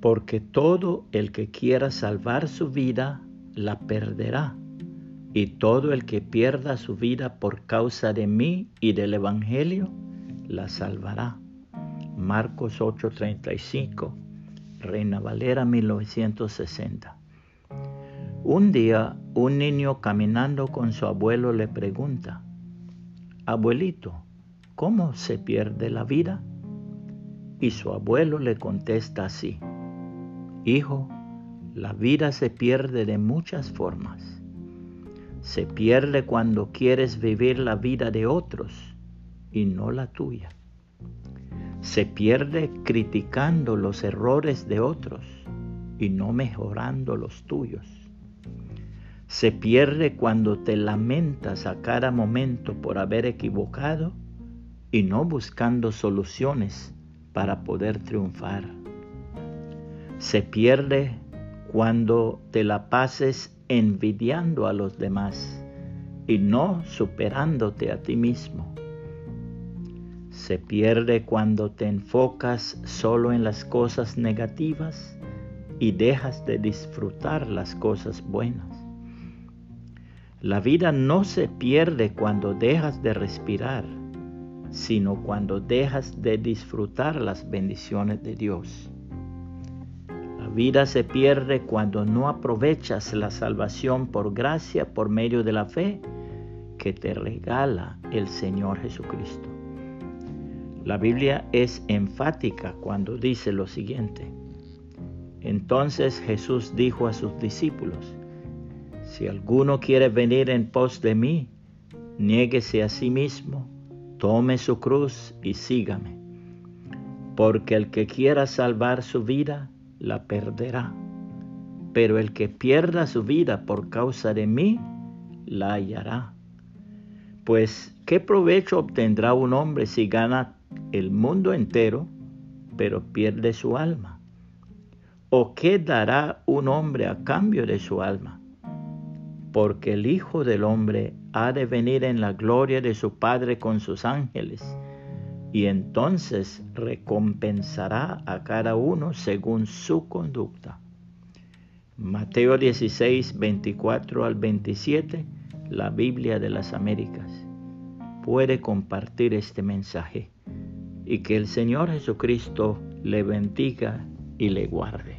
Porque todo el que quiera salvar su vida, la perderá. Y todo el que pierda su vida por causa de mí y del Evangelio, la salvará. Marcos 8:35, Reina Valera 1960. Un día un niño caminando con su abuelo le pregunta, Abuelito, ¿cómo se pierde la vida? Y su abuelo le contesta así, Hijo, la vida se pierde de muchas formas. Se pierde cuando quieres vivir la vida de otros y no la tuya. Se pierde criticando los errores de otros y no mejorando los tuyos. Se pierde cuando te lamentas a cada momento por haber equivocado y no buscando soluciones para poder triunfar. Se pierde cuando te la pases envidiando a los demás y no superándote a ti mismo. Se pierde cuando te enfocas solo en las cosas negativas y dejas de disfrutar las cosas buenas. La vida no se pierde cuando dejas de respirar sino cuando dejas de disfrutar las bendiciones de Dios. Vida se pierde cuando no aprovechas la salvación por gracia por medio de la fe que te regala el Señor Jesucristo. La Biblia es enfática cuando dice lo siguiente. Entonces Jesús dijo a sus discípulos, si alguno quiere venir en pos de mí, niéguese a sí mismo tome su cruz y sígame, porque el que quiera salvar su vida, la perderá, pero el que pierda su vida por causa de mí, la hallará. Pues, ¿qué provecho obtendrá un hombre si gana el mundo entero, pero pierde su alma? ¿O qué dará un hombre a cambio de su alma? porque el Hijo del Hombre ha de venir en la gloria de su Padre con sus ángeles, y entonces recompensará a cada uno según su conducta. Mateo 16, 24 al 27, la Biblia de las Américas. Puede compartir este mensaje y que el Señor Jesucristo le bendiga y le guarde.